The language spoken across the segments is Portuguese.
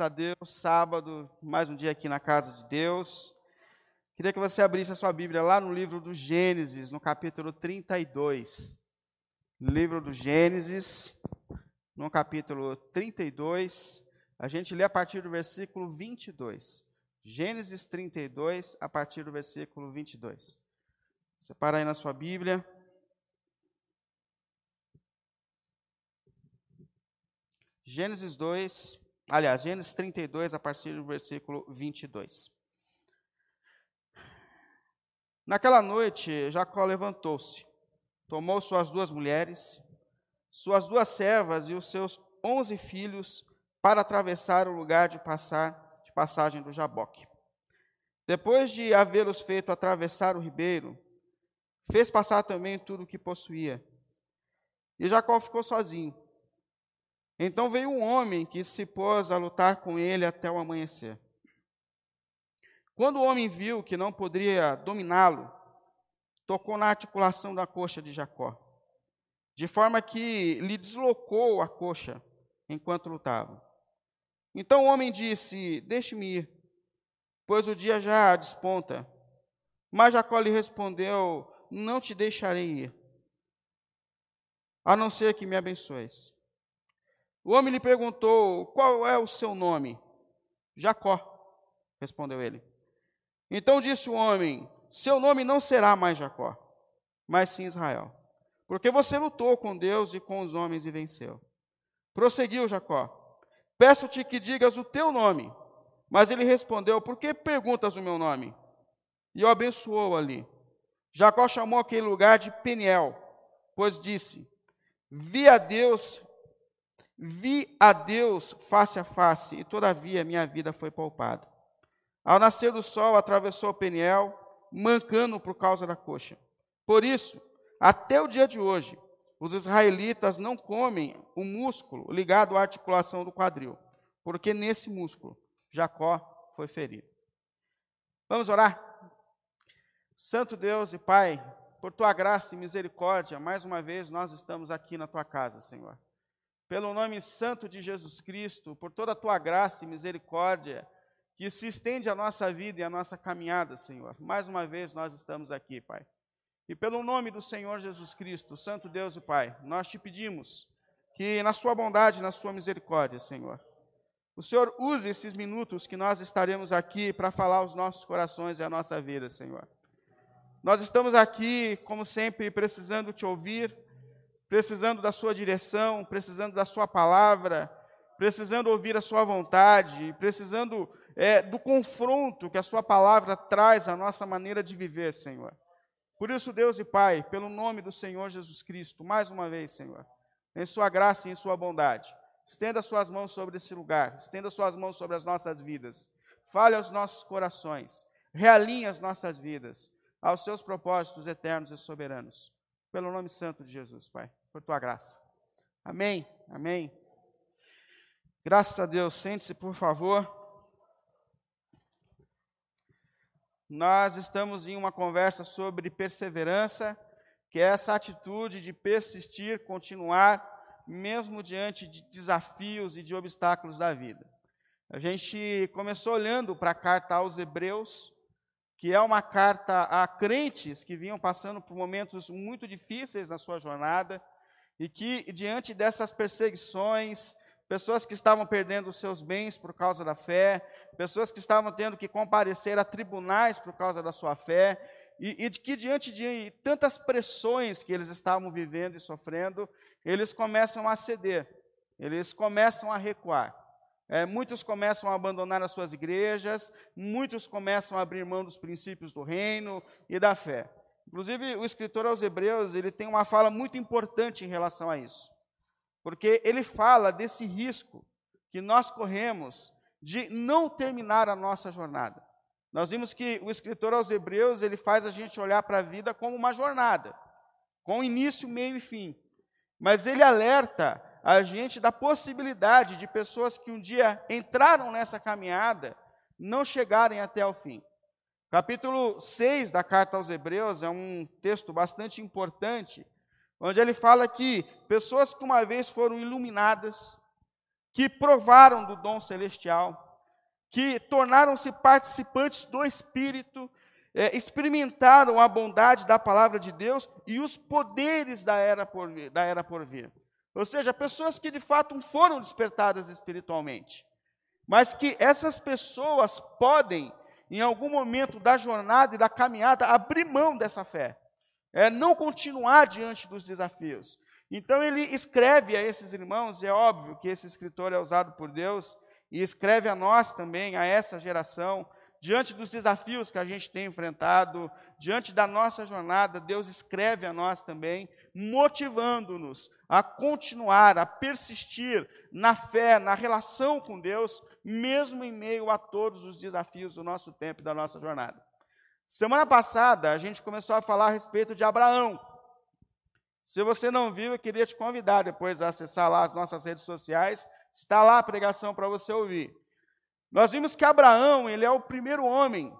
a Deus, sábado, mais um dia aqui na casa de Deus. Queria que você abrisse a sua Bíblia lá no livro do Gênesis, no capítulo 32. Livro do Gênesis, no capítulo 32. A gente lê a partir do versículo 22. Gênesis 32, a partir do versículo 22. Separa aí na sua Bíblia. Gênesis 2, Aliás, Gênesis 32, a partir do versículo 22. Naquela noite, Jacó levantou-se, tomou suas duas mulheres, suas duas servas e os seus onze filhos para atravessar o lugar de, passar, de passagem do Jaboque. Depois de havê-los feito atravessar o ribeiro, fez passar também tudo o que possuía. E Jacó ficou sozinho então veio um homem que se pôs a lutar com ele até o amanhecer. Quando o homem viu que não poderia dominá-lo, tocou na articulação da coxa de Jacó, de forma que lhe deslocou a coxa enquanto lutava. Então o homem disse: Deixe-me ir, pois o dia já desponta. Mas Jacó lhe respondeu: Não te deixarei ir, a não ser que me abençoes. O homem lhe perguntou: Qual é o seu nome? Jacó, respondeu ele. Então disse o homem: Seu nome não será mais Jacó, mas sim Israel, porque você lutou com Deus e com os homens e venceu. Prosseguiu Jacó: Peço-te que digas o teu nome. Mas ele respondeu: Por que perguntas o meu nome? E o abençoou ali. Jacó chamou aquele lugar de Peniel, pois disse: Vi a Deus Vi a Deus face a face, e todavia minha vida foi poupada. Ao nascer do sol, atravessou o Peniel, mancando por causa da coxa. Por isso, até o dia de hoje, os israelitas não comem o músculo ligado à articulação do quadril, porque nesse músculo Jacó foi ferido. Vamos orar? Santo Deus e Pai, por tua graça e misericórdia, mais uma vez nós estamos aqui na tua casa, Senhor pelo nome santo de Jesus Cristo, por toda a tua graça e misericórdia que se estende a nossa vida e a nossa caminhada, Senhor. Mais uma vez nós estamos aqui, Pai. E pelo nome do Senhor Jesus Cristo, Santo Deus e Pai, nós te pedimos que na sua bondade, na sua misericórdia, Senhor, o Senhor use esses minutos que nós estaremos aqui para falar aos nossos corações e à nossa vida, Senhor. Nós estamos aqui, como sempre, precisando te ouvir, precisando da sua direção, precisando da sua palavra, precisando ouvir a sua vontade, precisando é, do confronto que a sua palavra traz à nossa maneira de viver, Senhor. Por isso, Deus e Pai, pelo nome do Senhor Jesus Cristo, mais uma vez, Senhor, em sua graça e em sua bondade, estenda suas mãos sobre esse lugar, estenda suas mãos sobre as nossas vidas, fale aos nossos corações, realinhe as nossas vidas aos seus propósitos eternos e soberanos pelo nome santo de Jesus, Pai, por tua graça. Amém, amém. Graças a Deus, sente-se, por favor. Nós estamos em uma conversa sobre perseverança, que é essa atitude de persistir, continuar, mesmo diante de desafios e de obstáculos da vida. A gente começou olhando para a carta aos Hebreus, que é uma carta a crentes que vinham passando por momentos muito difíceis na sua jornada e que, diante dessas perseguições, pessoas que estavam perdendo os seus bens por causa da fé, pessoas que estavam tendo que comparecer a tribunais por causa da sua fé, e, e que, diante de tantas pressões que eles estavam vivendo e sofrendo, eles começam a ceder, eles começam a recuar. É, muitos começam a abandonar as suas igrejas, muitos começam a abrir mão dos princípios do reino e da fé. Inclusive, o escritor aos Hebreus ele tem uma fala muito importante em relação a isso, porque ele fala desse risco que nós corremos de não terminar a nossa jornada. Nós vimos que o escritor aos Hebreus ele faz a gente olhar para a vida como uma jornada, com início, meio e fim. Mas ele alerta a gente da possibilidade de pessoas que um dia entraram nessa caminhada não chegarem até o fim. Capítulo 6 da carta aos Hebreus é um texto bastante importante, onde ele fala que pessoas que uma vez foram iluminadas, que provaram do dom celestial, que tornaram-se participantes do Espírito, é, experimentaram a bondade da palavra de Deus e os poderes da era por. Da era por vir. Ou seja, pessoas que de fato foram despertadas espiritualmente, mas que essas pessoas podem, em algum momento da jornada e da caminhada, abrir mão dessa fé, é, não continuar diante dos desafios. Então ele escreve a esses irmãos, e é óbvio que esse escritor é usado por Deus, e escreve a nós também, a essa geração, diante dos desafios que a gente tem enfrentado, diante da nossa jornada, Deus escreve a nós também, motivando-nos a continuar, a persistir na fé, na relação com Deus, mesmo em meio a todos os desafios do nosso tempo e da nossa jornada. Semana passada, a gente começou a falar a respeito de Abraão. Se você não viu, eu queria te convidar depois a acessar lá as nossas redes sociais Está lá a pregação para você ouvir. Nós vimos que Abraão, ele é o primeiro homem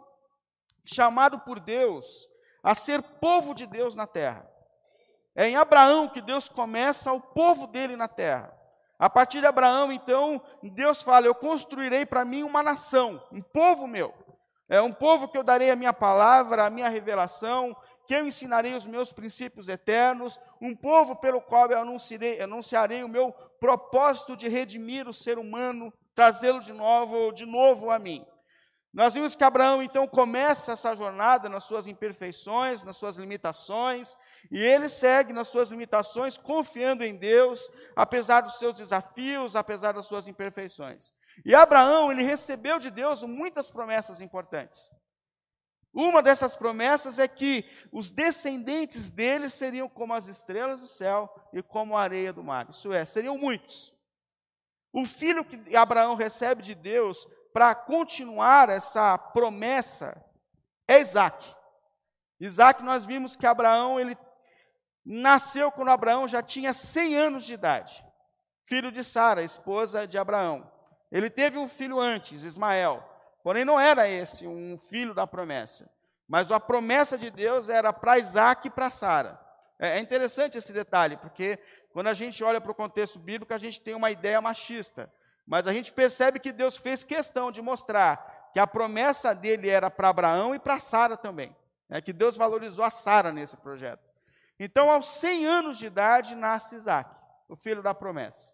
chamado por Deus a ser povo de Deus na terra. É em Abraão que Deus começa o povo dele na terra. A partir de Abraão, então, Deus fala: Eu construirei para mim uma nação, um povo meu. É um povo que eu darei a minha palavra, a minha revelação, que eu ensinarei os meus princípios eternos, um povo pelo qual eu anunciarei, anunciarei o meu propósito de redimir o ser humano, trazê-lo de novo, de novo a mim. Nós vimos que Abraão então começa essa jornada nas suas imperfeições, nas suas limitações, e ele segue nas suas limitações, confiando em Deus, apesar dos seus desafios, apesar das suas imperfeições. E Abraão, ele recebeu de Deus muitas promessas importantes. Uma dessas promessas é que os descendentes dele seriam como as estrelas do céu e como a areia do mar. Isso é, seriam muitos. O filho que Abraão recebe de Deus para continuar essa promessa é Isaac. Isaac, nós vimos que Abraão, ele nasceu quando Abraão já tinha 100 anos de idade. Filho de Sara, esposa de Abraão. Ele teve um filho antes, Ismael. Porém, não era esse um filho da promessa. Mas a promessa de Deus era para Isaac e para Sara. É, é interessante esse detalhe, porque quando a gente olha para o contexto bíblico, a gente tem uma ideia machista. Mas a gente percebe que Deus fez questão de mostrar que a promessa dele era para Abraão e para Sara também. É que Deus valorizou a Sara nesse projeto. Então, aos 100 anos de idade, nasce Isaac, o filho da promessa.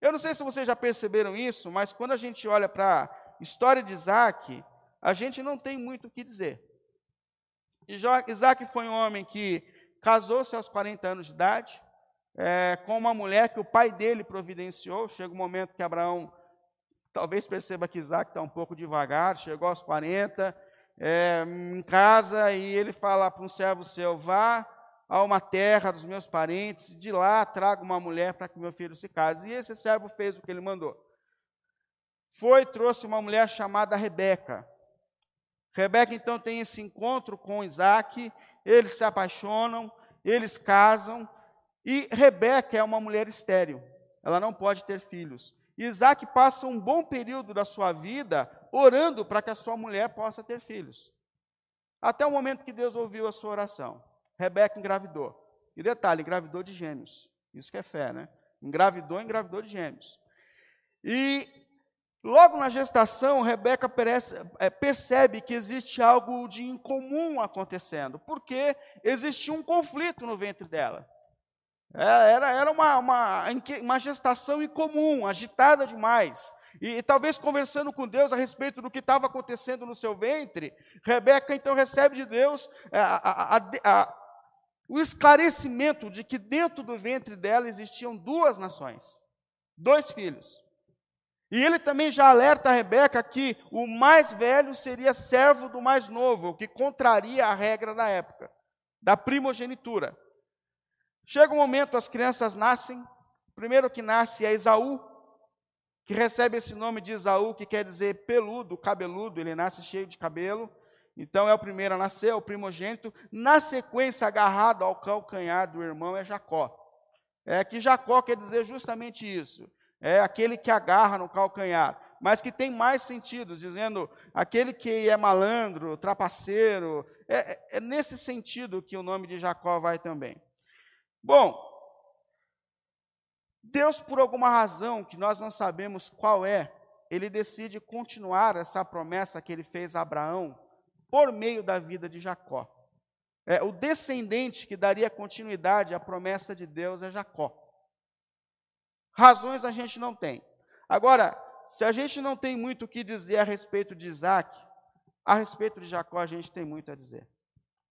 Eu não sei se vocês já perceberam isso, mas quando a gente olha para história de Isaac, a gente não tem muito o que dizer. Isaac foi um homem que casou-se aos 40 anos de idade, é, com uma mulher que o pai dele providenciou. Chega um momento que Abraão talvez perceba que Isaac está um pouco devagar, chegou aos 40, é, em casa, e ele fala para um servo seu: vá a uma terra dos meus parentes, de lá traga uma mulher para que meu filho se case. E esse servo fez o que ele mandou. Foi, trouxe uma mulher chamada Rebeca. Rebeca então tem esse encontro com Isaac, eles se apaixonam, eles casam, e Rebeca é uma mulher estéril, ela não pode ter filhos. Isaac passa um bom período da sua vida orando para que a sua mulher possa ter filhos. Até o momento que Deus ouviu a sua oração. Rebeca engravidou. E detalhe, engravidou de gêmeos. Isso que é fé, né? Engravidou, engravidou de gêmeos. E Logo na gestação, Rebeca é, percebe que existe algo de incomum acontecendo, porque existia um conflito no ventre dela. É, era, era uma, uma, uma gestação incomum, agitada demais. E, e, talvez conversando com Deus a respeito do que estava acontecendo no seu ventre, Rebeca então recebe de Deus é, a, a, a, o esclarecimento de que dentro do ventre dela existiam duas nações, dois filhos. E ele também já alerta a Rebeca que o mais velho seria servo do mais novo, o que contraria a regra da época, da primogenitura. Chega um momento, as crianças nascem. O primeiro que nasce é Esaú, que recebe esse nome de Esaú, que quer dizer peludo, cabeludo, ele nasce cheio de cabelo. Então é o primeiro a nascer, é o primogênito. Na sequência, agarrado ao calcanhar do irmão, é Jacó. É que Jacó quer dizer justamente isso é aquele que agarra no calcanhar, mas que tem mais sentidos, dizendo aquele que é malandro, trapaceiro. É, é, é nesse sentido que o nome de Jacó vai também. Bom, Deus, por alguma razão que nós não sabemos qual é, ele decide continuar essa promessa que ele fez a Abraão por meio da vida de Jacó. É, o descendente que daria continuidade à promessa de Deus é Jacó. Razões a gente não tem. Agora, se a gente não tem muito o que dizer a respeito de Isaac, a respeito de Jacó a gente tem muito a dizer.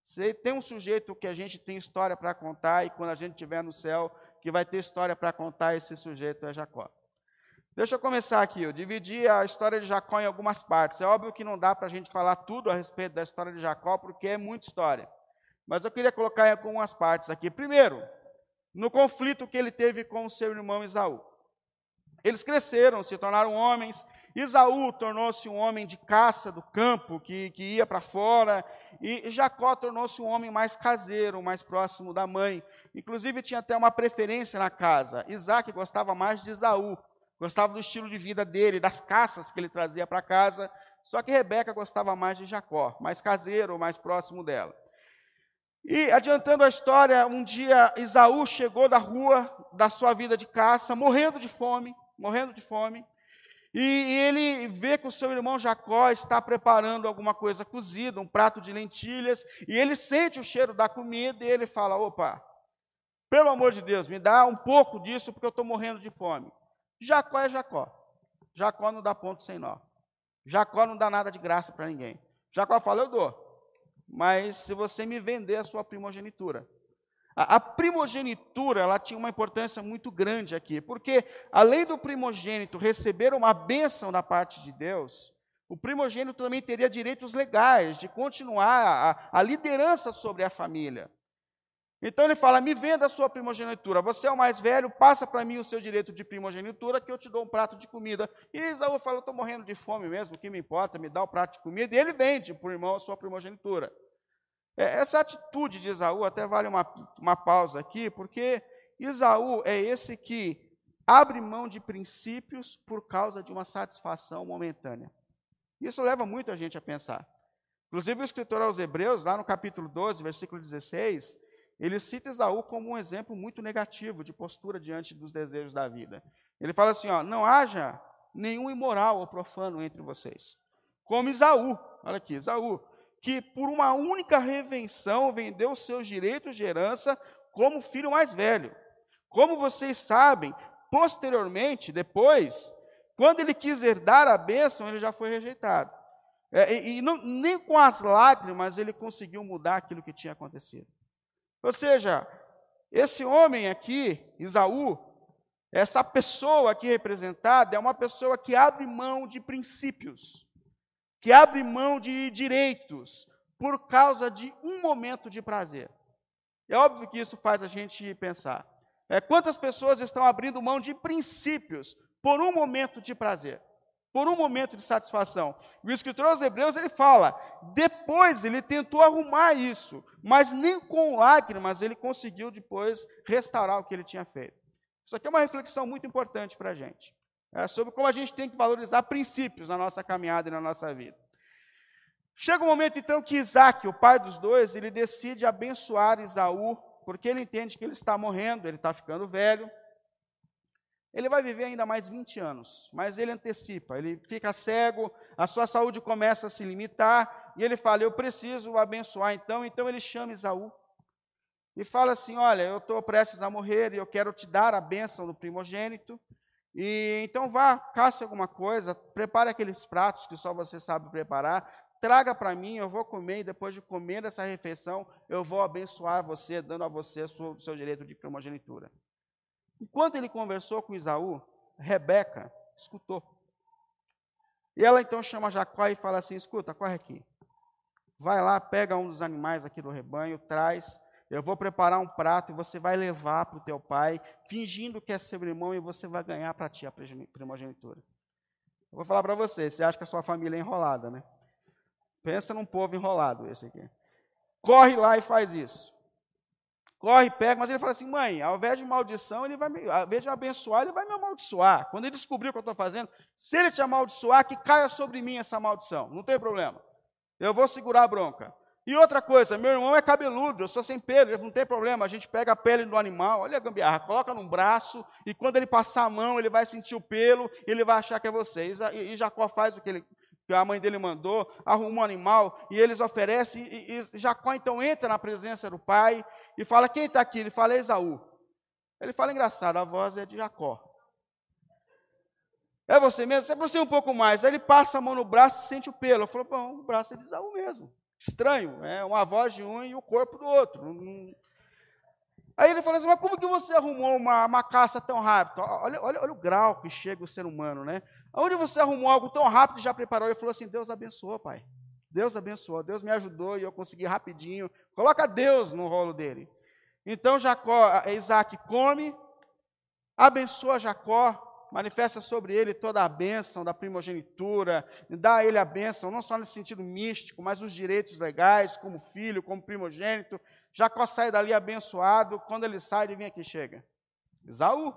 Se tem um sujeito que a gente tem história para contar, e quando a gente estiver no céu, que vai ter história para contar, esse sujeito é Jacó. Deixa eu começar aqui. Eu dividi a história de Jacó em algumas partes. É óbvio que não dá para a gente falar tudo a respeito da história de Jacó, porque é muita história. Mas eu queria colocar em algumas partes aqui. Primeiro, no conflito que ele teve com o seu irmão Isaú. Eles cresceram, se tornaram homens. Isaú tornou-se um homem de caça do campo, que, que ia para fora. E Jacó tornou-se um homem mais caseiro, mais próximo da mãe. Inclusive, tinha até uma preferência na casa. Isaac gostava mais de Isaú, gostava do estilo de vida dele, das caças que ele trazia para casa. Só que Rebeca gostava mais de Jacó, mais caseiro, mais próximo dela. E adiantando a história, um dia Isaú chegou da rua da sua vida de caça, morrendo de fome, morrendo de fome. E, ele vê que o seu irmão Jacó está preparando alguma coisa cozida, um prato de lentilhas, e ele sente o cheiro da comida e ele fala: opa, pelo amor de Deus, me dá um pouco disso porque eu estou morrendo de fome. Jacó é Jacó. Jacó não dá ponto sem nó. Jacó não dá nada de graça para ninguém. Jacó fala: eu dou mas se você me vender a sua primogenitura. A, primogenitura, ela tinha uma importância muito grande aqui, porque além do primogênito receber uma bênção da parte de Deus, o primogênito também teria direitos legais de continuar a, a liderança sobre a família. Então ele fala: me venda a sua primogenitura. Você é o mais velho, passa para mim o seu direito de primogenitura, que eu te dou um prato de comida. E Isaú fala: estou morrendo de fome mesmo, o que me importa, me dá o prato de comida. E ele vende para o irmão a sua primogenitura. É, essa atitude de Isaú, até vale uma, uma pausa aqui, porque Isaú é esse que abre mão de princípios por causa de uma satisfação momentânea. Isso leva muito a gente a pensar. Inclusive, o escritor aos Hebreus, lá no capítulo 12, versículo 16, ele cita Esaú como um exemplo muito negativo de postura diante dos desejos da vida. Ele fala assim: ó, não haja nenhum imoral ou profano entre vocês. Como Esaú, olha aqui, Esaú, que por uma única revenção vendeu seus direitos de herança como filho mais velho. Como vocês sabem, posteriormente, depois, quando ele quis herdar a bênção, ele já foi rejeitado. É, e, e não, nem com as lágrimas ele conseguiu mudar aquilo que tinha acontecido. Ou seja, esse homem aqui, Isaú, essa pessoa aqui representada, é uma pessoa que abre mão de princípios, que abre mão de direitos, por causa de um momento de prazer. É óbvio que isso faz a gente pensar. É, quantas pessoas estão abrindo mão de princípios por um momento de prazer? Por um momento de satisfação. O escritor aos Hebreus ele fala: depois ele tentou arrumar isso, mas nem com lágrimas ele conseguiu depois restaurar o que ele tinha feito. Isso aqui é uma reflexão muito importante para a gente, é, sobre como a gente tem que valorizar princípios na nossa caminhada e na nossa vida. Chega o um momento então que Isaac, o pai dos dois, ele decide abençoar Isaú, porque ele entende que ele está morrendo, ele está ficando velho, ele vai viver ainda mais 20 anos, mas ele antecipa, ele fica cego, a sua saúde começa a se limitar, e ele fala: Eu preciso abençoar então. Então ele chama Isaú e fala assim: Olha, eu estou prestes a morrer e eu quero te dar a bênção do primogênito. E então vá, caça alguma coisa, prepare aqueles pratos que só você sabe preparar, traga para mim, eu vou comer, e depois de comer essa refeição, eu vou abençoar você, dando a você o seu direito de primogenitura. Enquanto ele conversou com Isaú, Rebeca escutou. E ela então chama Jacó e fala assim: escuta, corre aqui. Vai lá, pega um dos animais aqui do rebanho, traz. Eu vou preparar um prato e você vai levar para o teu pai, fingindo que é seu irmão, e você vai ganhar para ti a primogenitura. Eu vou falar para você, você acha que a sua família é enrolada, né? Pensa num povo enrolado esse aqui. Corre lá e faz isso corre, pega, mas ele fala assim, mãe, ao invés de maldição, ele vai me, ao invés de abençoar, ele vai me amaldiçoar. Quando ele descobrir o que eu estou fazendo, se ele te amaldiçoar, que caia sobre mim essa maldição, não tem problema. Eu vou segurar a bronca. E outra coisa, meu irmão é cabeludo, eu sou sem pelo, não tem problema. A gente pega a pele do animal, olha a gambiarra, coloca num braço, e quando ele passar a mão, ele vai sentir o pelo, e ele vai achar que é você. E Jacó faz o que, ele, que a mãe dele mandou, arruma um animal, e eles oferecem, e, e Jacó então entra na presença do pai, e fala, quem está aqui? Ele fala, Esaú. Ele fala, engraçado, a voz é de Jacó. É você mesmo? Você aproxima um pouco mais. Aí ele passa a mão no braço e sente o pelo. Eu falo, bom, o braço é de Esaú mesmo. Estranho, é uma voz de um e o corpo do outro. Aí ele falou assim, mas como que você arrumou uma, uma caça tão rápido? Olha, olha, olha o grau que chega o ser humano, né? Onde você arrumou algo tão rápido e já preparou? Ele falou assim, Deus abençoou, pai. Deus abençoou, Deus me ajudou e eu consegui rapidinho. Coloca Deus no rolo dele. Então Jacó, Isaac come, abençoa Jacó, manifesta sobre ele toda a bênção da primogenitura, dá a ele a bênção, não só nesse sentido místico, mas os direitos legais, como filho, como primogênito. Jacó sai dali abençoado, quando ele sai, vem aqui chega. Isaú,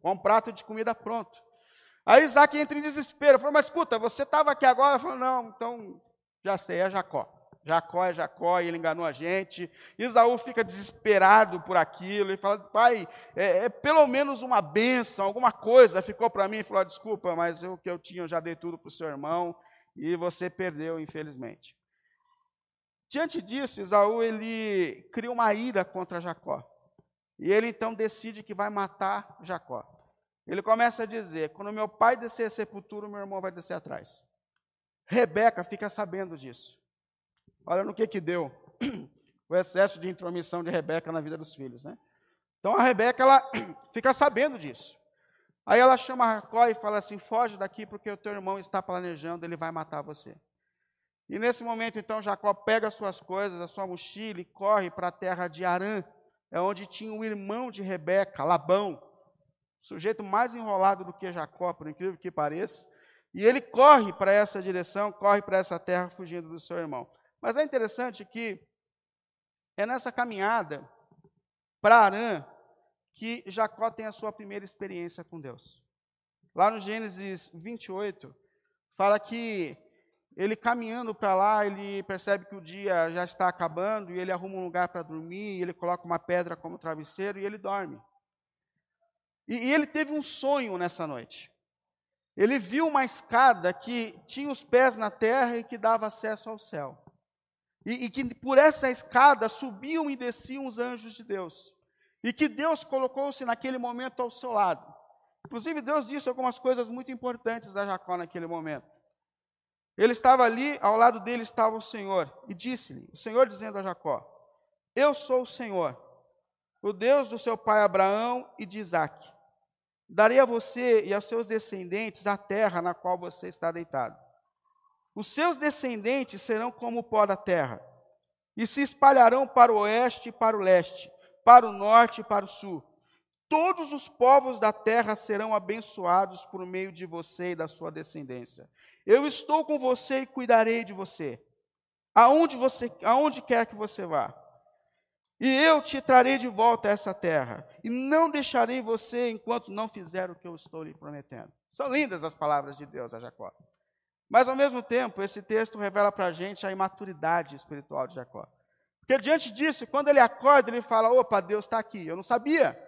com um prato de comida pronto. Aí Isaac entra em desespero, falou, mas escuta, você estava aqui agora? Falou, não, então já sei, é Jacó. Jacó é Jacó e ele enganou a gente. Isaú fica desesperado por aquilo e fala: Pai, é, é pelo menos uma benção, alguma coisa ficou para mim. Ele falou: Desculpa, mas o que eu tinha eu já dei tudo para o seu irmão e você perdeu, infelizmente. Diante disso, Isaú ele cria uma ira contra Jacó. E ele então decide que vai matar Jacó. Ele começa a dizer: Quando meu pai descer a sepultura, meu irmão vai descer atrás. Rebeca fica sabendo disso. Olha no que que deu o excesso de intromissão de Rebeca na vida dos filhos, né? Então a Rebeca ela fica sabendo disso. Aí ela chama Jacó e fala assim: "Foge daqui porque o teu irmão está planejando, ele vai matar você". E nesse momento então Jacó pega as suas coisas, a sua mochila e corre para a terra de Arã, é onde tinha o irmão de Rebeca, Labão, sujeito mais enrolado do que Jacó, por incrível que pareça. E ele corre para essa direção, corre para essa terra fugindo do seu irmão. Mas é interessante que é nessa caminhada para Arã que Jacó tem a sua primeira experiência com Deus. Lá no Gênesis 28, fala que ele caminhando para lá, ele percebe que o dia já está acabando e ele arruma um lugar para dormir, ele coloca uma pedra como travesseiro e ele dorme. E, e ele teve um sonho nessa noite. Ele viu uma escada que tinha os pés na terra e que dava acesso ao céu. E, e, que por essa escada subiam e desciam os anjos de Deus. E que Deus colocou-se naquele momento ao seu lado. Inclusive, Deus disse algumas coisas muito importantes a Jacó naquele momento. Ele estava ali, ao lado dele estava o Senhor, e disse-lhe: O Senhor dizendo a Jacó: Eu sou o Senhor, o Deus do seu pai Abraão e de Isaque. Darei a você e aos seus descendentes a terra na qual você está deitado. Os seus descendentes serão como o pó da terra, e se espalharão para o oeste e para o leste, para o norte e para o sul. Todos os povos da terra serão abençoados por meio de você e da sua descendência. Eu estou com você e cuidarei de você, aonde, você, aonde quer que você vá. E eu te trarei de volta a essa terra, e não deixarei você enquanto não fizer o que eu estou lhe prometendo. São lindas as palavras de Deus a Jacó. Mas, ao mesmo tempo, esse texto revela para a gente a imaturidade espiritual de Jacó. Porque diante disso, quando ele acorda, ele fala: opa, Deus está aqui. Eu não sabia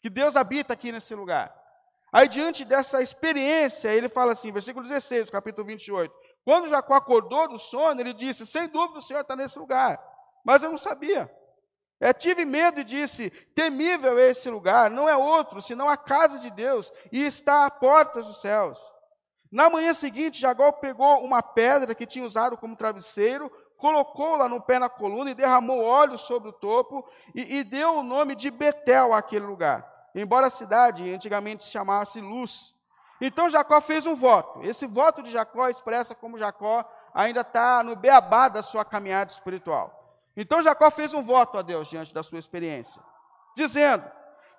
que Deus habita aqui nesse lugar. Aí, diante dessa experiência, ele fala assim, versículo 16, do capítulo 28. Quando Jacó acordou do sono, ele disse: Sem dúvida o Senhor está nesse lugar. Mas eu não sabia. Eu tive medo e disse: Temível é esse lugar, não é outro, senão a casa de Deus, e está à portas dos céus. Na manhã seguinte, Jacó pegou uma pedra que tinha usado como travesseiro, colocou-la no pé na coluna e derramou óleo sobre o topo e, e deu o nome de Betel àquele lugar, embora a cidade antigamente se chamasse Luz. Então Jacó fez um voto. Esse voto de Jacó expressa como Jacó ainda está no beabá da sua caminhada espiritual. Então Jacó fez um voto a Deus diante da sua experiência, dizendo: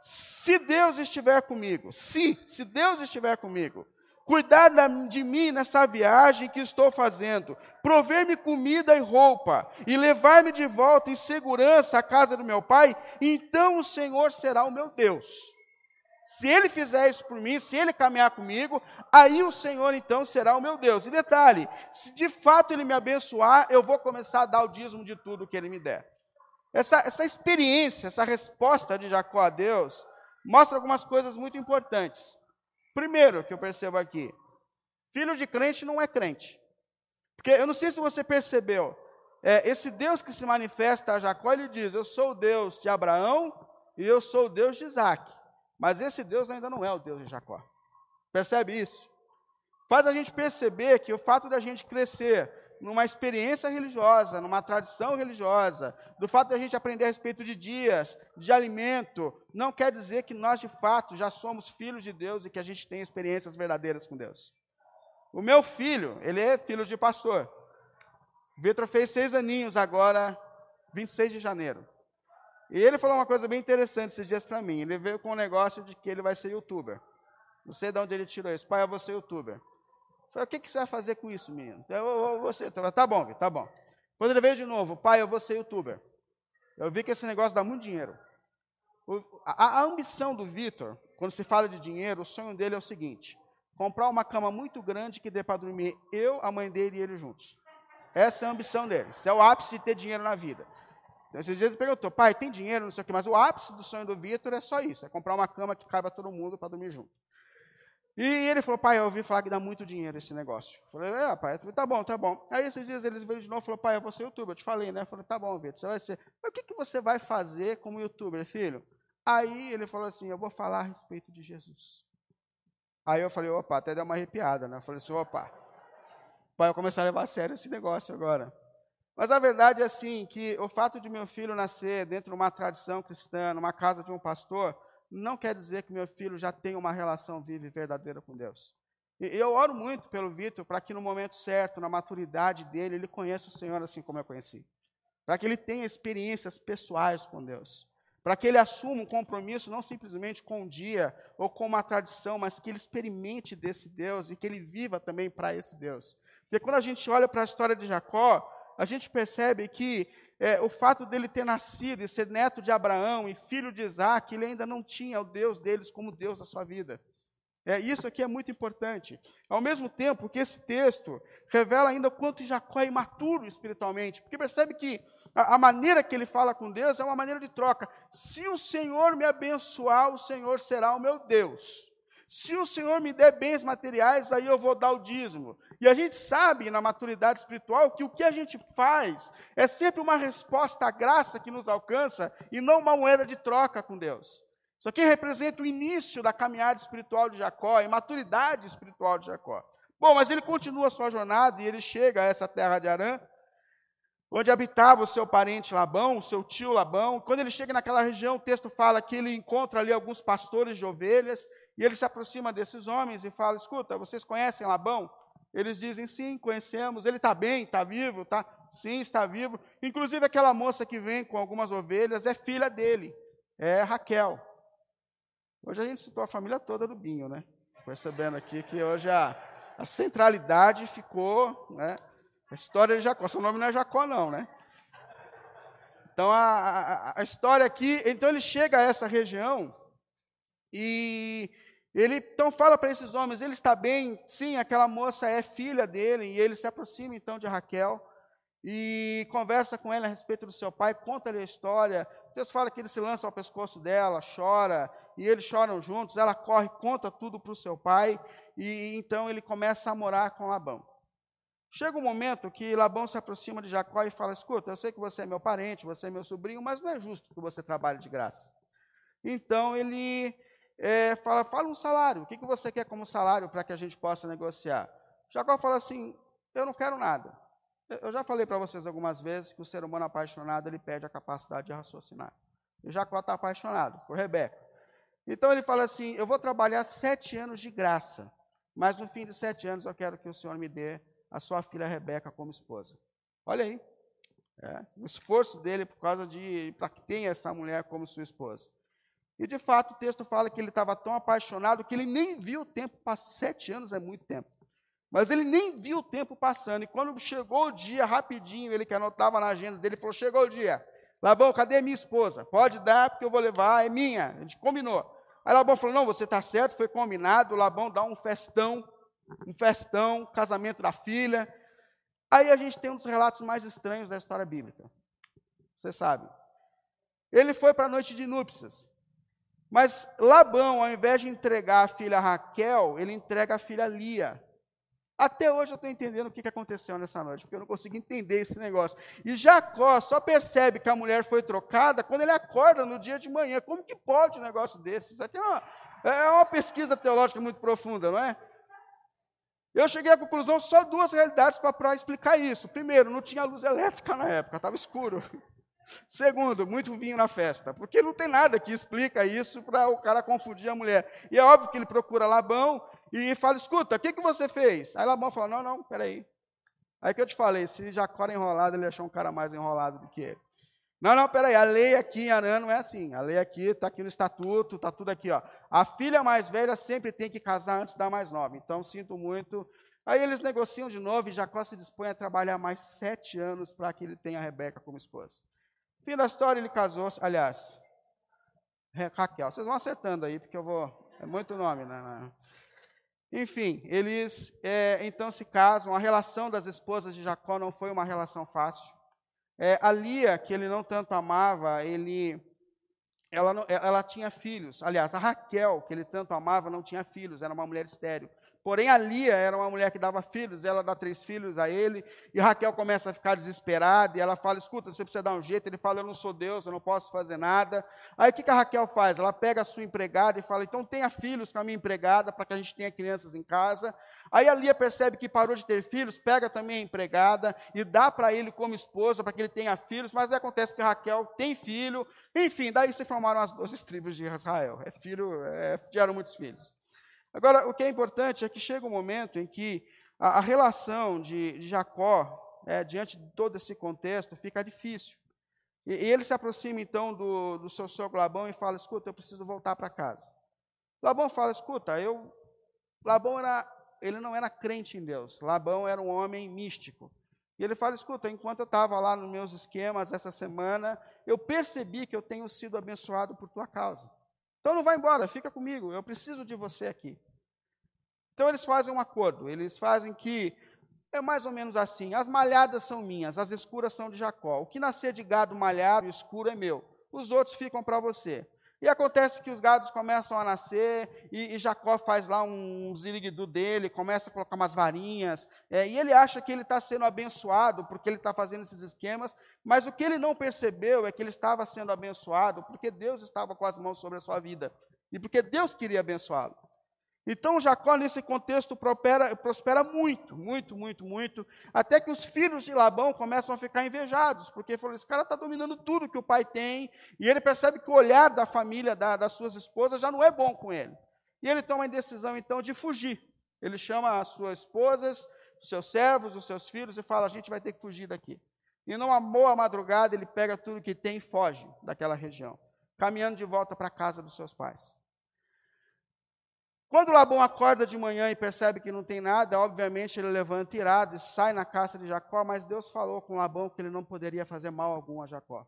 se Deus estiver comigo, se, se Deus estiver comigo, cuidar de mim nessa viagem que estou fazendo, prover-me comida e roupa, e levar-me de volta em segurança à casa do meu pai, então o Senhor será o meu Deus. Se ele fizer isso por mim, se ele caminhar comigo, aí o Senhor então será o meu Deus. E detalhe: se de fato ele me abençoar, eu vou começar a dar o dízimo de tudo que ele me der. Essa, essa experiência, essa resposta de Jacó a Deus, mostra algumas coisas muito importantes. Primeiro, que eu percebo aqui: filho de crente não é crente. Porque eu não sei se você percebeu, é, esse Deus que se manifesta a Jacó, ele diz: Eu sou o Deus de Abraão e eu sou o Deus de Isaac. Mas esse Deus ainda não é o Deus de Jacó. Percebe isso? Faz a gente perceber que o fato da gente crescer numa experiência religiosa, numa tradição religiosa, do fato de a gente aprender a respeito de dias, de alimento, não quer dizer que nós de fato já somos filhos de Deus e que a gente tem experiências verdadeiras com Deus. O meu filho, ele é filho de pastor. Vitor fez seis aninhos agora, 26 de janeiro. E ele falou uma coisa bem interessante esses dias para mim. Ele veio com um negócio de que ele vai ser youtuber. Não sei de onde ele tirou isso. Pai, eu vou ser youtuber. Eu falei, o que, que você vai fazer com isso, menino? Eu, eu, eu ser. Tá bom, tá bom. Quando ele veio de novo, pai, eu vou ser youtuber. Eu vi que esse negócio dá muito dinheiro. O, a, a ambição do Vitor, quando se fala de dinheiro, o sonho dele é o seguinte: comprar uma cama muito grande que dê para dormir eu, a mãe dele e ele juntos. Essa é a ambição dele. Isso é o ápice de ter dinheiro na vida. Então, esses dias ele perguntou, pai, tem dinheiro, não sei o quê, mas o ápice do sonho do Vitor é só isso, é comprar uma cama que caiba todo mundo para dormir junto. E ele falou, pai, eu ouvi falar que dá muito dinheiro esse negócio. Eu falei, é, pai, falei, tá bom, tá bom. Aí esses dias eles veio de novo e falou, pai, eu vou ser youtuber, eu te falei, né? Eu falei, tá bom, Vitor, você vai ser. Mas o que, que você vai fazer como youtuber, filho? Aí ele falou assim, eu vou falar a respeito de Jesus. Aí eu falei, opa, até deu uma arrepiada, né? Eu falei assim, opa, pai, eu começar a levar a sério esse negócio agora. Mas a verdade é assim, que o fato de meu filho nascer dentro de uma tradição cristã, numa casa de um pastor, não quer dizer que meu filho já tenha uma relação viva e verdadeira com Deus. E eu oro muito pelo Vitor para que no momento certo, na maturidade dele, ele conheça o Senhor assim como eu conheci. Para que ele tenha experiências pessoais com Deus. Para que ele assuma um compromisso não simplesmente com um dia ou com uma tradição, mas que ele experimente desse Deus e que ele viva também para esse Deus. Porque quando a gente olha para a história de Jacó, a gente percebe que é, o fato dele ter nascido e ser neto de Abraão e filho de Isaac, ele ainda não tinha o Deus deles como Deus da sua vida. É, isso aqui é muito importante. Ao mesmo tempo que esse texto revela ainda o quanto Jacó é imaturo espiritualmente, porque percebe que a, a maneira que ele fala com Deus é uma maneira de troca. Se o Senhor me abençoar, o Senhor será o meu Deus. Se o Senhor me der bens materiais, aí eu vou dar o dízimo. E a gente sabe na maturidade espiritual que o que a gente faz é sempre uma resposta à graça que nos alcança e não uma moeda de troca com Deus. Isso aqui representa o início da caminhada espiritual de Jacó, a maturidade espiritual de Jacó. Bom, mas ele continua a sua jornada e ele chega a essa terra de Arã, onde habitava o seu parente Labão, o seu tio Labão. Quando ele chega naquela região, o texto fala que ele encontra ali alguns pastores de ovelhas e ele se aproxima desses homens e fala: Escuta, vocês conhecem Labão? Eles dizem: Sim, conhecemos. Ele está bem, está vivo, tá? Sim, está vivo. Inclusive, aquela moça que vem com algumas ovelhas é filha dele, é Raquel. Hoje a gente citou a família toda do Binho, né? Percebendo aqui que hoje a, a centralidade ficou, né? A história de Jacó. Seu nome não é Jacó, não, né? Então, a, a, a história aqui. Então, ele chega a essa região e ele então fala para esses homens: ele está bem, sim, aquela moça é filha dele, e ele se aproxima então de Raquel e conversa com ela a respeito do seu pai, conta-lhe a história. Deus fala que ele se lança ao pescoço dela, chora, e eles choram juntos. Ela corre, conta tudo para o seu pai, e então ele começa a morar com Labão. Chega um momento que Labão se aproxima de Jacó e fala: Escuta, eu sei que você é meu parente, você é meu sobrinho, mas não é justo que você trabalhe de graça. Então ele é, fala, fala um salário, o que, que você quer como salário para que a gente possa negociar? Jacó fala assim, eu não quero nada. Eu já falei para vocês algumas vezes que o ser humano apaixonado, ele perde a capacidade de raciocinar. E Jacó está apaixonado por Rebeca. Então ele fala assim, eu vou trabalhar sete anos de graça, mas no fim de sete anos eu quero que o Senhor me dê a sua filha Rebeca como esposa. Olha aí, é, o esforço dele por causa de, para que tenha essa mulher como sua esposa. E de fato o texto fala que ele estava tão apaixonado que ele nem viu o tempo passar. Sete anos é muito tempo. Mas ele nem viu o tempo passando. E quando chegou o dia, rapidinho, ele que anotava na agenda dele, falou: Chegou o dia. Labão, cadê minha esposa? Pode dar, porque eu vou levar, é minha. A gente combinou. Aí Labão falou: Não, você está certo, foi combinado. Labão dá um festão, um festão, casamento da filha. Aí a gente tem um dos relatos mais estranhos da história bíblica. Você sabe. Ele foi para a noite de núpcias. Mas Labão, ao invés de entregar a filha Raquel, ele entrega a filha Lia. Até hoje eu estou entendendo o que aconteceu nessa noite, porque eu não consigo entender esse negócio. E Jacó só percebe que a mulher foi trocada quando ele acorda no dia de manhã. Como que pode um negócio desse? Isso aqui é uma, é uma pesquisa teológica muito profunda, não é? Eu cheguei à conclusão só duas realidades para explicar isso. Primeiro, não tinha luz elétrica na época, estava escuro. Segundo, muito vinho na festa, porque não tem nada que explica isso para o cara confundir a mulher. E é óbvio que ele procura Labão e fala: escuta, o que, que você fez? Aí Labão fala: não, não, peraí. Aí que eu te falei: se Jacó era enrolado, ele achou um cara mais enrolado do que ele. Não, não, peraí, a lei aqui em Arã não é assim. A lei aqui está aqui no estatuto, está tudo aqui. Ó. A filha mais velha sempre tem que casar antes da mais nova. Então, sinto muito. Aí eles negociam de novo e Jacó se dispõe a trabalhar mais sete anos para que ele tenha a Rebeca como esposa. Fim da história, ele casou, aliás, Raquel. Vocês vão acertando aí, porque eu vou. É muito nome, né? Enfim, eles é, então se casam. A relação das esposas de Jacó não foi uma relação fácil. É, a Lia, que ele não tanto amava, ele, ela, ela tinha filhos. Aliás, a Raquel, que ele tanto amava, não tinha filhos, era uma mulher estéril. Porém, a Lia era uma mulher que dava filhos, ela dá três filhos a ele, e Raquel começa a ficar desesperada, e ela fala: Escuta, você precisa dar um jeito. Ele fala: Eu não sou Deus, eu não posso fazer nada. Aí o que, que a Raquel faz? Ela pega a sua empregada e fala: Então tenha filhos com a minha empregada, para que a gente tenha crianças em casa. Aí a Lia percebe que parou de ter filhos, pega também a empregada e dá para ele como esposa, para que ele tenha filhos, mas acontece que Raquel tem filho, enfim, daí se formaram as duas tribos de Israel. É filho, é, geram muitos filhos. Agora, o que é importante é que chega um momento em que a, a relação de, de Jacó, é, diante de todo esse contexto, fica difícil. E, e ele se aproxima então do, do seu sogro Labão e fala: Escuta, eu preciso voltar para casa. Labão fala: Escuta, eu. Labão era, ele não era crente em Deus. Labão era um homem místico. E ele fala: Escuta, enquanto eu estava lá nos meus esquemas essa semana, eu percebi que eu tenho sido abençoado por tua causa. Então não vai embora, fica comigo, eu preciso de você aqui. Então eles fazem um acordo, eles fazem que é mais ou menos assim: as malhadas são minhas, as escuras são de Jacó. O que nascer de gado malhado escuro é meu, os outros ficam para você. E acontece que os gados começam a nascer, e, e Jacó faz lá um, um ziriguidu dele, começa a colocar umas varinhas, é, e ele acha que ele está sendo abençoado porque ele está fazendo esses esquemas, mas o que ele não percebeu é que ele estava sendo abençoado porque Deus estava com as mãos sobre a sua vida, e porque Deus queria abençoá-lo. Então Jacó, nesse contexto, prospera, prospera, muito, muito, muito, muito, até que os filhos de Labão começam a ficar invejados, porque falou: esse cara está dominando tudo que o pai tem, e ele percebe que o olhar da família, da, das suas esposas, já não é bom com ele. E ele toma a decisão, então, de fugir. Ele chama as suas esposas, os seus servos, os seus filhos, e fala: a gente vai ter que fugir daqui. E numa boa madrugada, ele pega tudo que tem e foge daquela região, caminhando de volta para a casa dos seus pais. Quando Labão acorda de manhã e percebe que não tem nada, obviamente ele levanta irado e sai na caça de Jacó, mas Deus falou com Labão que ele não poderia fazer mal algum a Jacó.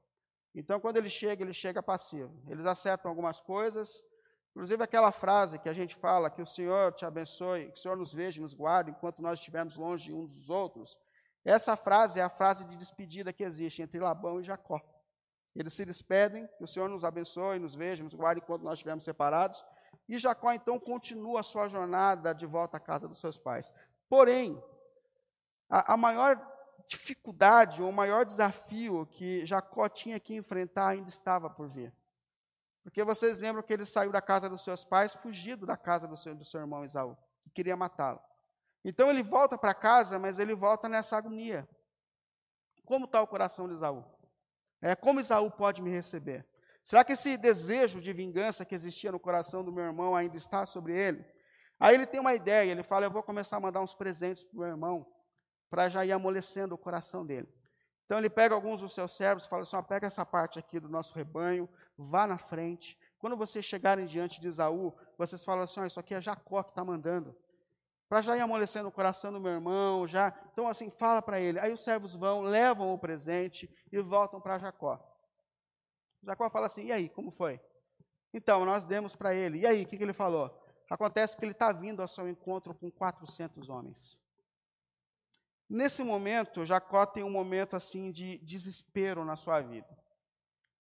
Então, quando ele chega, ele chega passivo. Eles acertam algumas coisas, inclusive aquela frase que a gente fala, que o Senhor te abençoe, que o Senhor nos veja e nos guarde enquanto nós estivermos longe uns dos outros. Essa frase é a frase de despedida que existe entre Labão e Jacó. Eles se despedem, que o Senhor nos abençoe, nos veja, nos guarde enquanto nós estivermos separados. E Jacó então continua a sua jornada de volta à casa dos seus pais. Porém, a, a maior dificuldade, ou o maior desafio que Jacó tinha que enfrentar ainda estava por vir. Porque vocês lembram que ele saiu da casa dos seus pais, fugido da casa do seu, do seu irmão Esaú, que queria matá-lo. Então ele volta para casa, mas ele volta nessa agonia. Como está o coração de Esaú? É, como Esaú pode me receber? Será que esse desejo de vingança que existia no coração do meu irmão ainda está sobre ele? Aí ele tem uma ideia, ele fala: Eu vou começar a mandar uns presentes para o meu irmão, para já ir amolecendo o coração dele. Então ele pega alguns dos seus servos e fala assim: pega essa parte aqui do nosso rebanho, vá na frente. Quando vocês chegarem diante de Esaú, vocês falam assim: Isso aqui é Jacó que está mandando. Para já ir amolecendo o coração do meu irmão, já. Então, assim, fala para ele. Aí os servos vão, levam o presente e voltam para Jacó. Jacó fala assim: e aí, como foi? Então, nós demos para ele. E aí, o que, que ele falou? Acontece que ele está vindo ao seu encontro com 400 homens. Nesse momento, Jacó tem um momento assim de desespero na sua vida.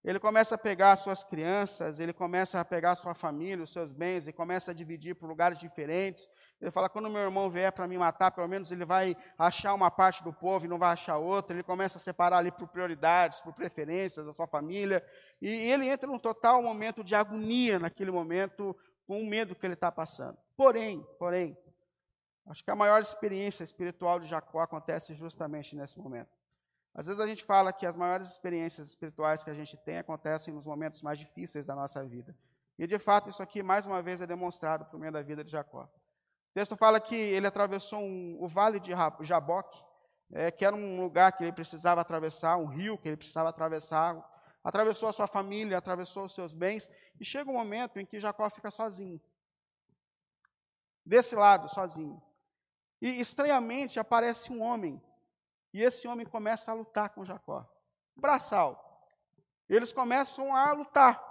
Ele começa a pegar as suas crianças, ele começa a pegar sua família, os seus bens, e começa a dividir por lugares diferentes. Ele fala: quando meu irmão vier para me matar, pelo menos ele vai achar uma parte do povo e não vai achar outra. Ele começa a separar ali por prioridades, por preferências, a sua família. E ele entra num total momento de agonia naquele momento, com o medo que ele está passando. Porém, porém, acho que a maior experiência espiritual de Jacó acontece justamente nesse momento. Às vezes a gente fala que as maiores experiências espirituais que a gente tem acontecem nos momentos mais difíceis da nossa vida. E de fato, isso aqui, mais uma vez, é demonstrado por meio da vida de Jacó. O texto fala que ele atravessou um, o vale de Jaboque, é, que era um lugar que ele precisava atravessar, um rio que ele precisava atravessar. Atravessou a sua família, atravessou os seus bens, e chega um momento em que Jacó fica sozinho. Desse lado, sozinho. E estranhamente aparece um homem e esse homem começa a lutar com Jacó. Braçal. Eles começam a lutar.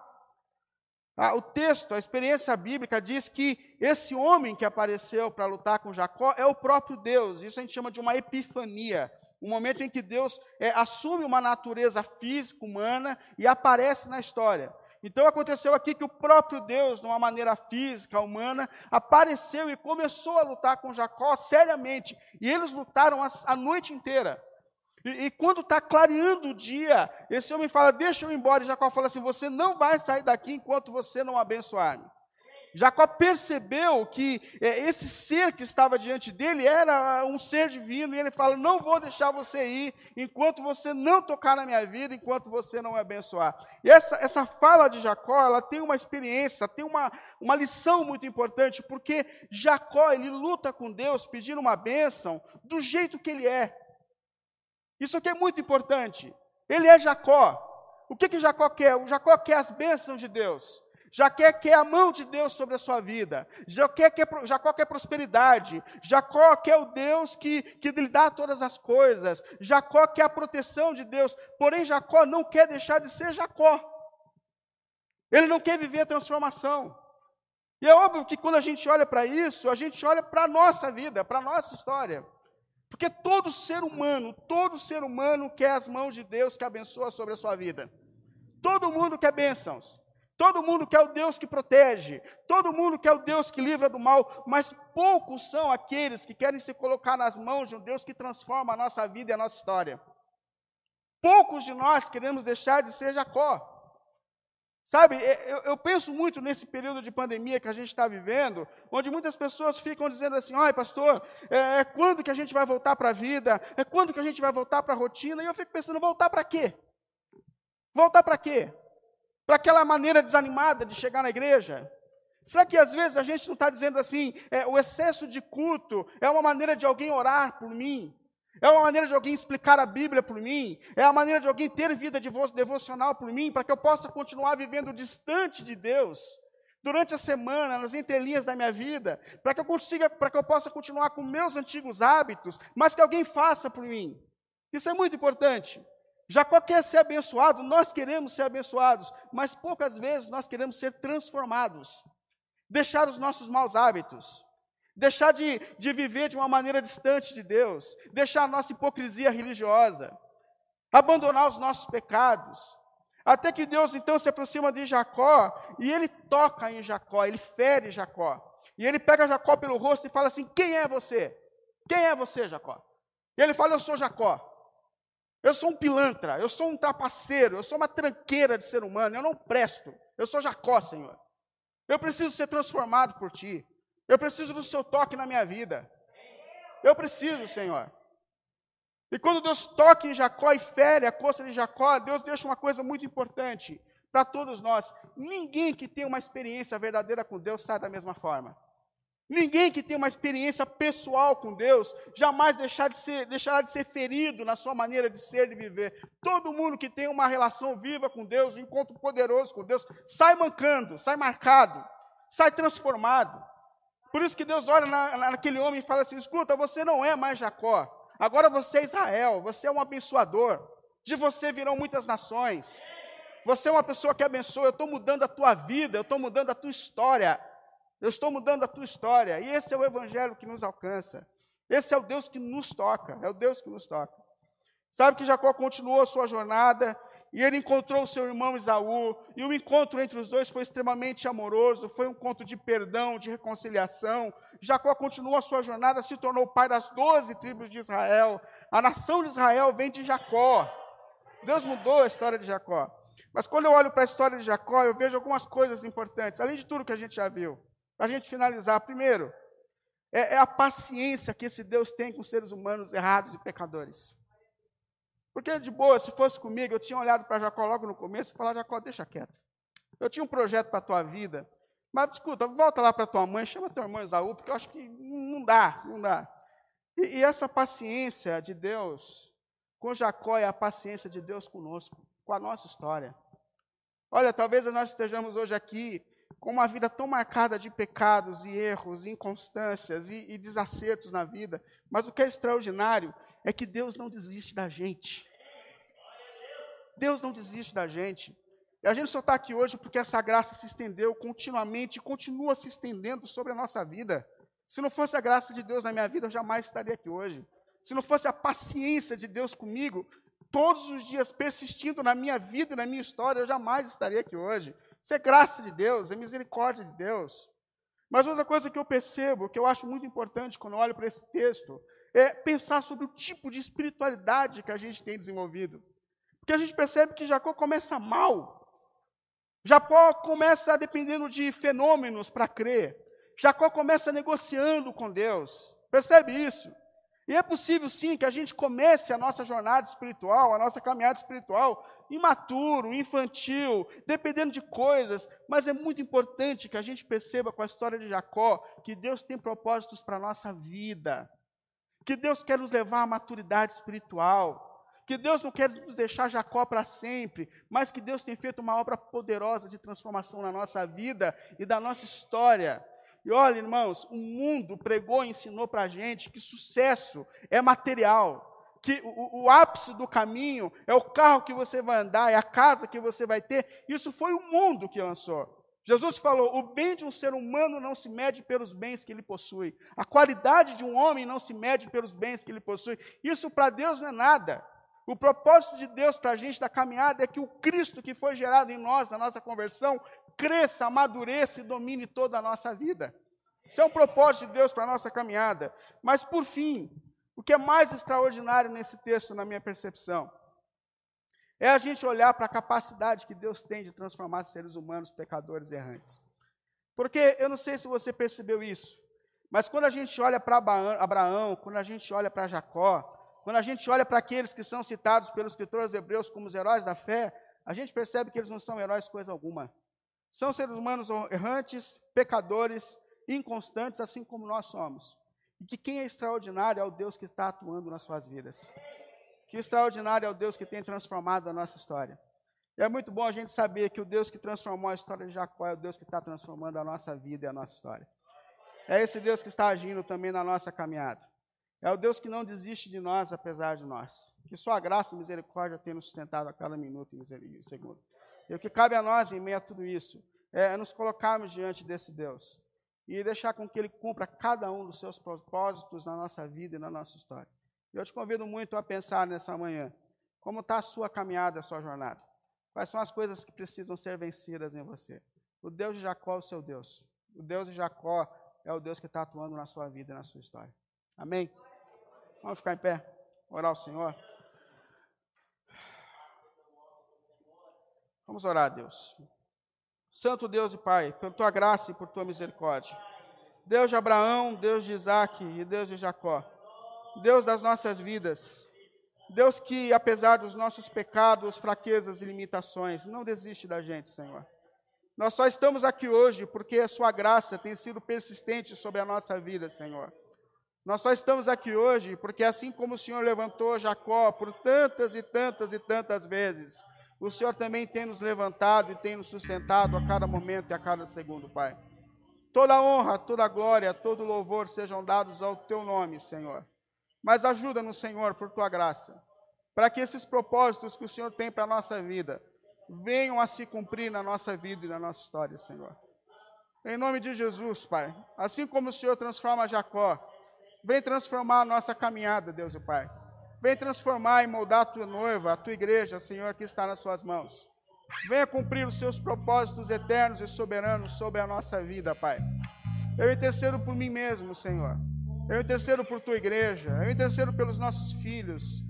Ah, o texto, a experiência bíblica diz que esse homem que apareceu para lutar com Jacó é o próprio Deus. Isso a gente chama de uma epifania. Um momento em que Deus é, assume uma natureza física, humana, e aparece na história. Então aconteceu aqui que o próprio Deus, de uma maneira física, humana, apareceu e começou a lutar com Jacó seriamente. E eles lutaram a, a noite inteira. E, e quando está clareando o dia, esse homem fala: Deixa eu ir embora. E Jacó fala assim: Você não vai sair daqui enquanto você não abençoar-me. Jacó percebeu que é, esse ser que estava diante dele era um ser divino, e ele fala: Não vou deixar você ir enquanto você não tocar na minha vida, enquanto você não me abençoar. E essa, essa fala de Jacó, ela tem uma experiência, tem uma, uma lição muito importante, porque Jacó, ele luta com Deus pedindo uma bênção do jeito que ele é. Isso aqui é muito importante. Ele é Jacó. O que, que Jacó quer? O Jacó quer as bênçãos de Deus. Jacó quer a mão de Deus sobre a sua vida. Jacó quer, Jacó quer prosperidade. Jacó quer o Deus que, que lhe dá todas as coisas. Jacó quer a proteção de Deus. Porém, Jacó não quer deixar de ser Jacó. Ele não quer viver a transformação. E é óbvio que quando a gente olha para isso, a gente olha para a nossa vida, para a nossa história. Porque todo ser humano, todo ser humano quer as mãos de Deus que abençoa sobre a sua vida. Todo mundo quer bênçãos. Todo mundo quer o Deus que protege, todo mundo quer o Deus que livra do mal, mas poucos são aqueles que querem se colocar nas mãos de um Deus que transforma a nossa vida e a nossa história. Poucos de nós queremos deixar de ser Jacó. Sabe, eu, eu penso muito nesse período de pandemia que a gente está vivendo, onde muitas pessoas ficam dizendo assim: ai, pastor, é, é quando que a gente vai voltar para a vida? É quando que a gente vai voltar para a rotina? E eu fico pensando: voltar para quê? Voltar para quê? Para aquela maneira desanimada de chegar na igreja? Será que às vezes a gente não está dizendo assim, é, o excesso de culto é uma maneira de alguém orar por mim? É uma maneira de alguém explicar a Bíblia por mim? É a maneira de alguém ter vida devocional por mim, para que eu possa continuar vivendo distante de Deus? Durante a semana, nas entrelinhas da minha vida, para que eu consiga, para que eu possa continuar com meus antigos hábitos, mas que alguém faça por mim. Isso é muito importante. Jacó quer ser abençoado, nós queremos ser abençoados, mas poucas vezes nós queremos ser transformados, deixar os nossos maus hábitos, deixar de, de viver de uma maneira distante de Deus, deixar a nossa hipocrisia religiosa, abandonar os nossos pecados. Até que Deus então se aproxima de Jacó e ele toca em Jacó, ele fere Jacó. E ele pega Jacó pelo rosto e fala assim: Quem é você? Quem é você, Jacó? E ele fala: Eu sou Jacó. Eu sou um pilantra, eu sou um trapaceiro, eu sou uma tranqueira de ser humano, eu não presto. Eu sou Jacó, Senhor. Eu preciso ser transformado por ti. Eu preciso do seu toque na minha vida. Eu preciso, Senhor. E quando Deus toca em Jacó e fere a costa de Jacó, Deus deixa uma coisa muito importante para todos nós. Ninguém que tem uma experiência verdadeira com Deus sai da mesma forma. Ninguém que tem uma experiência pessoal com Deus jamais de ser, deixará de ser ferido na sua maneira de ser e de viver. Todo mundo que tem uma relação viva com Deus, um encontro poderoso com Deus, sai mancando, sai marcado, sai transformado. Por isso que Deus olha na, naquele homem e fala assim: escuta, você não é mais Jacó, agora você é Israel, você é um abençoador, de você virão muitas nações. Você é uma pessoa que abençoa, eu estou mudando a tua vida, eu estou mudando a tua história. Eu estou mudando a tua história. E esse é o evangelho que nos alcança. Esse é o Deus que nos toca, é o Deus que nos toca. Sabe que Jacó continuou a sua jornada e ele encontrou o seu irmão Isaú, e o encontro entre os dois foi extremamente amoroso, foi um encontro de perdão, de reconciliação. Jacó continuou a sua jornada, se tornou pai das doze tribos de Israel. A nação de Israel vem de Jacó. Deus mudou a história de Jacó. Mas quando eu olho para a história de Jacó, eu vejo algumas coisas importantes, além de tudo que a gente já viu. Para a gente finalizar, primeiro, é, é a paciência que esse Deus tem com seres humanos errados e pecadores. Porque, de boa, se fosse comigo, eu tinha olhado para Jacó logo no começo e falado, Jacó, deixa quieto. Eu tinha um projeto para a tua vida, mas escuta, volta lá para tua mãe, chama teu irmão Esaú, porque eu acho que não dá, não dá. E, e essa paciência de Deus com Jacó é a paciência de Deus conosco, com a nossa história. Olha, talvez nós estejamos hoje aqui com uma vida tão marcada de pecados e erros, e inconstâncias e, e desacertos na vida, mas o que é extraordinário é que Deus não desiste da gente. Deus não desiste da gente. E a gente só está aqui hoje porque essa graça se estendeu continuamente e continua se estendendo sobre a nossa vida. Se não fosse a graça de Deus na minha vida, eu jamais estaria aqui hoje. Se não fosse a paciência de Deus comigo, todos os dias persistindo na minha vida e na minha história, eu jamais estaria aqui hoje. Isso é graça de Deus, é misericórdia de Deus. Mas outra coisa que eu percebo, que eu acho muito importante quando olho para esse texto, é pensar sobre o tipo de espiritualidade que a gente tem desenvolvido. Porque a gente percebe que Jacó começa mal. Jacó começa dependendo de fenômenos para crer. Jacó começa negociando com Deus. Percebe isso? E é possível sim que a gente comece a nossa jornada espiritual, a nossa caminhada espiritual, imaturo, infantil, dependendo de coisas, mas é muito importante que a gente perceba com a história de Jacó que Deus tem propósitos para a nossa vida que Deus quer nos levar à maturidade espiritual, que Deus não quer nos deixar Jacó para sempre, mas que Deus tem feito uma obra poderosa de transformação na nossa vida e da nossa história. E olha, irmãos, o mundo pregou e ensinou para a gente que sucesso é material, que o, o, ápice do caminho é o carro que você vai andar, é a casa que você vai ter. Isso foi o mundo que lançou. Jesus falou: o bem de um ser humano não se mede pelos bens que ele possui, a qualidade de um homem não se mede pelos bens que ele possui. Isso para Deus não é nada. O propósito de Deus para a gente da caminhada é que o Cristo que foi gerado em nós, na nossa conversão, cresça, amadureça e domine toda a nossa vida. Isso é um propósito de Deus para a nossa caminhada. Mas, por fim, o que é mais extraordinário nesse texto, na minha percepção, é a gente olhar para a capacidade que Deus tem de transformar seres humanos pecadores errantes. Porque eu não sei se você percebeu isso, mas quando a gente olha para Abraão, quando a gente olha para Jacó, quando a gente olha para aqueles que são citados pelos escritores hebreus como os heróis da fé, a gente percebe que eles não são heróis coisa alguma. São seres humanos errantes, pecadores, inconstantes, assim como nós somos. E que quem é extraordinário é o Deus que está atuando nas suas vidas. Que extraordinário é o Deus que tem transformado a nossa história. E é muito bom a gente saber que o Deus que transformou a história de Jacó é o Deus que está transformando a nossa vida e a nossa história. É esse Deus que está agindo também na nossa caminhada. É o Deus que não desiste de nós, apesar de nós. Que sua graça e misericórdia tenham sustentado a cada minuto e segundo. E o que cabe a nós, em meio a tudo isso, é nos colocarmos diante desse Deus e deixar com que Ele cumpra cada um dos seus propósitos na nossa vida e na nossa história. Eu te convido muito a pensar nessa manhã. Como está a sua caminhada, a sua jornada? Quais são as coisas que precisam ser vencidas em você? O Deus de Jacó é o seu Deus. O Deus de Jacó é o Deus que está atuando na sua vida e na sua história. Amém? Vamos ficar em pé, orar ao Senhor. Vamos orar a Deus. Santo Deus e Pai, por tua graça e por tua misericórdia. Deus de Abraão, Deus de Isaac e Deus de Jacó. Deus das nossas vidas. Deus que, apesar dos nossos pecados, fraquezas e limitações, não desiste da gente, Senhor. Nós só estamos aqui hoje porque a Sua graça tem sido persistente sobre a nossa vida, Senhor. Nós só estamos aqui hoje porque, assim como o Senhor levantou Jacó por tantas e tantas e tantas vezes, o Senhor também tem nos levantado e tem nos sustentado a cada momento e a cada segundo, Pai. Toda honra, toda glória, todo louvor sejam dados ao Teu nome, Senhor. Mas ajuda-nos, Senhor, por tua graça, para que esses propósitos que o Senhor tem para a nossa vida, venham a se cumprir na nossa vida e na nossa história, Senhor. Em nome de Jesus, Pai. Assim como o Senhor transforma Jacó, vem transformar a nossa caminhada, Deus e Pai. Vem transformar e moldar a tua noiva, a tua igreja, Senhor, que está nas suas mãos. Venha cumprir os seus propósitos eternos e soberanos sobre a nossa vida, Pai. Eu intercedo por mim mesmo, Senhor. Eu intercedo por tua igreja. Eu intercedo pelos nossos filhos.